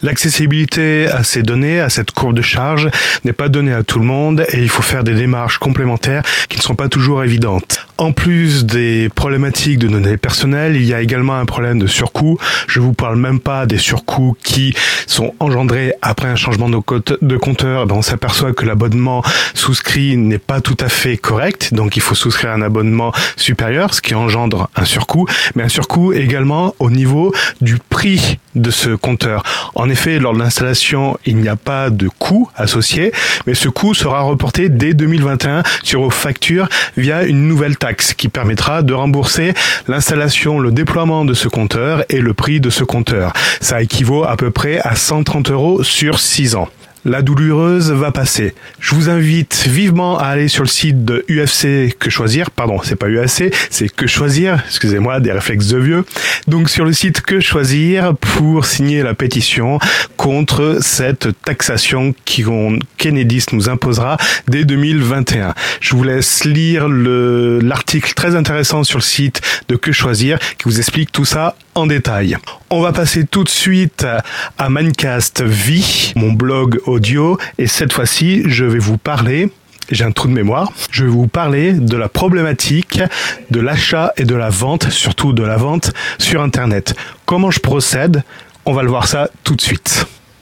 L'accessibilité à ces données, à cette courbe de charge, n'est pas donnée à tout le monde et il faut faire des démarches complémentaires qui ne sont pas toujours évidentes. En plus des problématiques de données personnelles, il y a également un problème de surcoût. Je vous parle même pas des surcoûts qui sont engendrés après un changement de compteur. Ben, on s'aperçoit que l'abonnement souscrit n'est pas tout à fait correct, donc il faut souscrire un abonnement supérieur, ce qui engendre un surcoût, mais un surcoût également au niveau du prix de ce compteur. En effet, lors de l'installation, il n'y a pas de coût associé, mais ce coût sera reporté dès 2021 sur vos factures via une nouvelle taxe qui permettra de rembourser l'installation, le déploiement de ce compteur et le prix de ce compteur. Ça équivaut à peu près à 130 euros sur 6 ans la douloureuse va passer. Je vous invite vivement à aller sur le site de UFC Que Choisir. Pardon, c'est pas UAC, c'est Que Choisir. Excusez-moi, des réflexes de vieux. Donc sur le site Que Choisir pour signer la pétition contre cette taxation qui Kennedy nous imposera dès 2021. Je vous laisse lire l'article très intéressant sur le site de Que Choisir qui vous explique tout ça détail. On va passer tout de suite à Minecast Vie, mon blog audio, et cette fois-ci, je vais vous parler j'ai un trou de mémoire. Je vais vous parler de la problématique de l'achat et de la vente, surtout de la vente sur Internet. Comment je procède? On va le voir ça tout de suite.